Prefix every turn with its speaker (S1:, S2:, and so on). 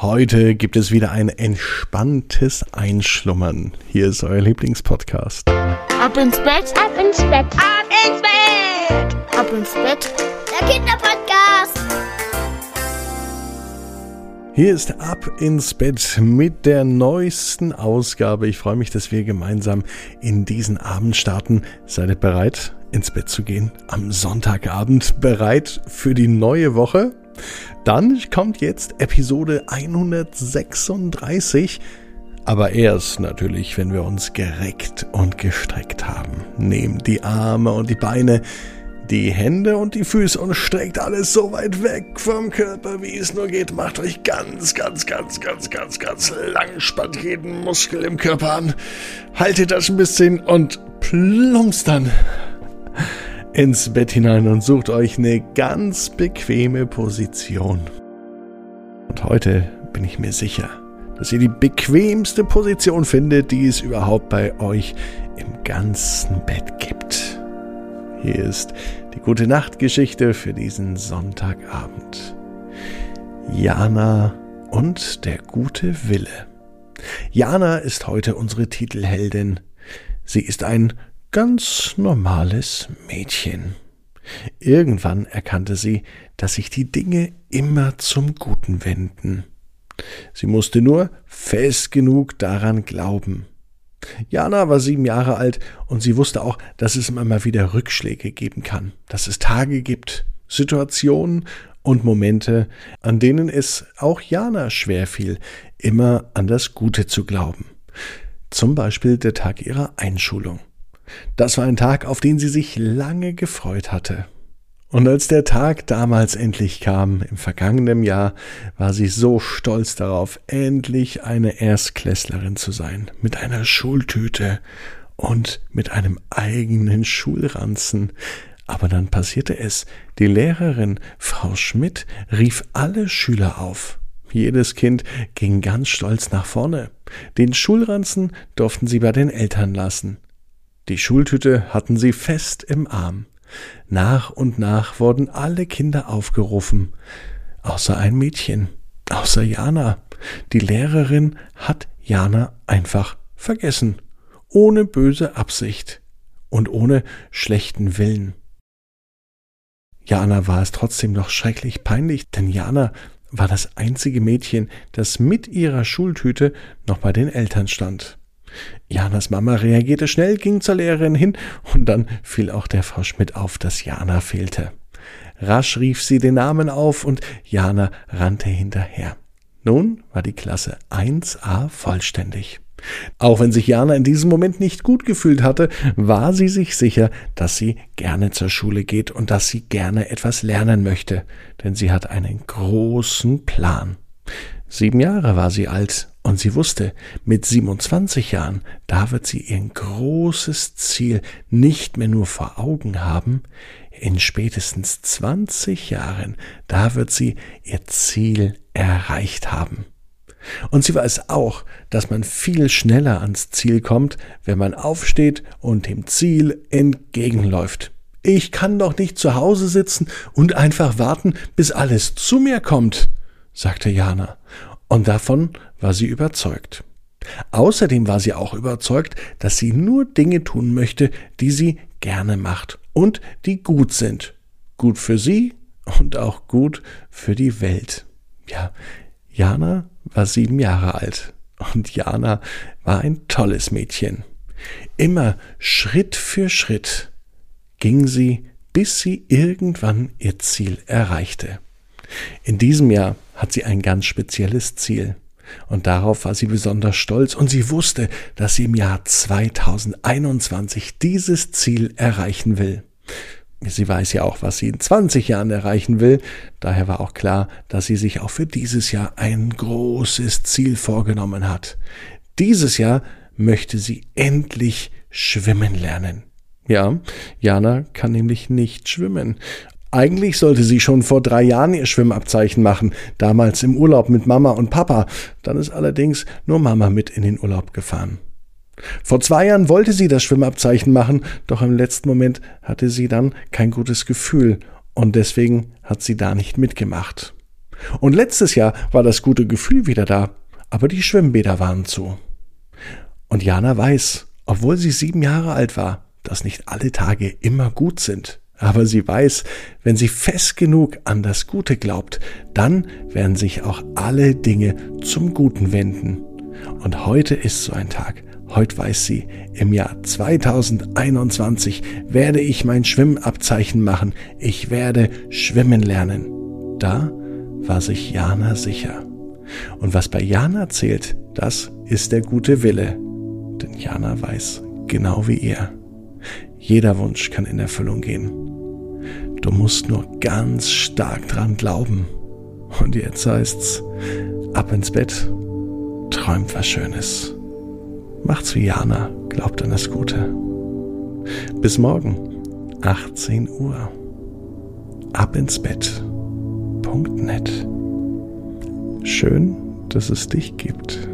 S1: Heute gibt es wieder ein entspanntes Einschlummern. Hier ist euer Lieblingspodcast.
S2: Ab ins Bett, ab ins Bett, ab ins Bett, ab ins Bett. Der Kinderpodcast.
S1: Hier ist Ab ins Bett mit der neuesten Ausgabe. Ich freue mich, dass wir gemeinsam in diesen Abend starten. Seid ihr bereit, ins Bett zu gehen? Am Sonntagabend bereit für die neue Woche? Dann kommt jetzt Episode 136. Aber erst natürlich, wenn wir uns gereckt und gestreckt haben. Nehmt die Arme und die Beine, die Hände und die Füße und streckt alles so weit weg vom Körper, wie es nur geht. Macht euch ganz, ganz, ganz, ganz, ganz, ganz lang. Spannt jeden Muskel im Körper an. Haltet das ein bisschen und plumpst dann ins Bett hinein und sucht euch eine ganz bequeme Position. Und heute bin ich mir sicher, dass ihr die bequemste Position findet, die es überhaupt bei euch im ganzen Bett gibt. Hier ist die gute Nachtgeschichte für diesen Sonntagabend. Jana und der gute Wille. Jana ist heute unsere Titelheldin. Sie ist ein ganz normales Mädchen. Irgendwann erkannte sie, dass sich die Dinge immer zum Guten wenden. Sie musste nur fest genug daran glauben. Jana war sieben Jahre alt und sie wusste auch, dass es immer wieder Rückschläge geben kann, dass es Tage gibt, Situationen und Momente, an denen es auch Jana schwer fiel, immer an das Gute zu glauben. Zum Beispiel der Tag ihrer Einschulung. Das war ein Tag, auf den sie sich lange gefreut hatte. Und als der Tag damals endlich kam, im vergangenen Jahr, war sie so stolz darauf, endlich eine Erstklässlerin zu sein, mit einer Schultüte und mit einem eigenen Schulranzen. Aber dann passierte es. Die Lehrerin, Frau Schmidt, rief alle Schüler auf. Jedes Kind ging ganz stolz nach vorne. Den Schulranzen durften sie bei den Eltern lassen. Die Schultüte hatten sie fest im Arm. Nach und nach wurden alle Kinder aufgerufen, außer ein Mädchen, außer Jana. Die Lehrerin hat Jana einfach vergessen, ohne böse Absicht und ohne schlechten Willen. Jana war es trotzdem noch schrecklich peinlich, denn Jana war das einzige Mädchen, das mit ihrer Schultüte noch bei den Eltern stand. Janas Mama reagierte schnell, ging zur Lehrerin hin und dann fiel auch der Frau Schmidt auf, dass Jana fehlte. Rasch rief sie den Namen auf und Jana rannte hinterher. Nun war die Klasse 1a vollständig. Auch wenn sich Jana in diesem Moment nicht gut gefühlt hatte, war sie sich sicher, dass sie gerne zur Schule geht und dass sie gerne etwas lernen möchte, denn sie hat einen großen Plan. Sieben Jahre war sie alt und sie wusste, mit 27 Jahren, da wird sie ihr großes Ziel nicht mehr nur vor Augen haben, in spätestens 20 Jahren, da wird sie ihr Ziel erreicht haben. Und sie weiß auch, dass man viel schneller ans Ziel kommt, wenn man aufsteht und dem Ziel entgegenläuft. Ich kann doch nicht zu Hause sitzen und einfach warten, bis alles zu mir kommt, sagte Jana. Und davon war sie überzeugt. Außerdem war sie auch überzeugt, dass sie nur Dinge tun möchte, die sie gerne macht und die gut sind. Gut für sie und auch gut für die Welt. Ja, Jana war sieben Jahre alt und Jana war ein tolles Mädchen. Immer Schritt für Schritt ging sie, bis sie irgendwann ihr Ziel erreichte. In diesem Jahr hat sie ein ganz spezielles Ziel. Und darauf war sie besonders stolz und sie wusste, dass sie im Jahr 2021 dieses Ziel erreichen will. Sie weiß ja auch, was sie in 20 Jahren erreichen will. Daher war auch klar, dass sie sich auch für dieses Jahr ein großes Ziel vorgenommen hat. Dieses Jahr möchte sie endlich schwimmen lernen. Ja, Jana kann nämlich nicht schwimmen. Eigentlich sollte sie schon vor drei Jahren ihr Schwimmabzeichen machen, damals im Urlaub mit Mama und Papa. Dann ist allerdings nur Mama mit in den Urlaub gefahren. Vor zwei Jahren wollte sie das Schwimmabzeichen machen, doch im letzten Moment hatte sie dann kein gutes Gefühl und deswegen hat sie da nicht mitgemacht. Und letztes Jahr war das gute Gefühl wieder da, aber die Schwimmbäder waren zu. Und Jana weiß, obwohl sie sieben Jahre alt war, dass nicht alle Tage immer gut sind. Aber sie weiß, wenn sie fest genug an das Gute glaubt, dann werden sich auch alle Dinge zum Guten wenden. Und heute ist so ein Tag. Heute weiß sie, im Jahr 2021 werde ich mein Schwimmabzeichen machen. Ich werde schwimmen lernen. Da war sich Jana sicher. Und was bei Jana zählt, das ist der gute Wille. Denn Jana weiß, genau wie ihr, jeder Wunsch kann in Erfüllung gehen. Du musst nur ganz stark dran glauben. Und jetzt heißt's, ab ins Bett, träumt was Schönes. Macht's wie Jana, glaubt an das Gute. Bis morgen, 18 Uhr. Ab ins Bett.net. Schön, dass es dich gibt.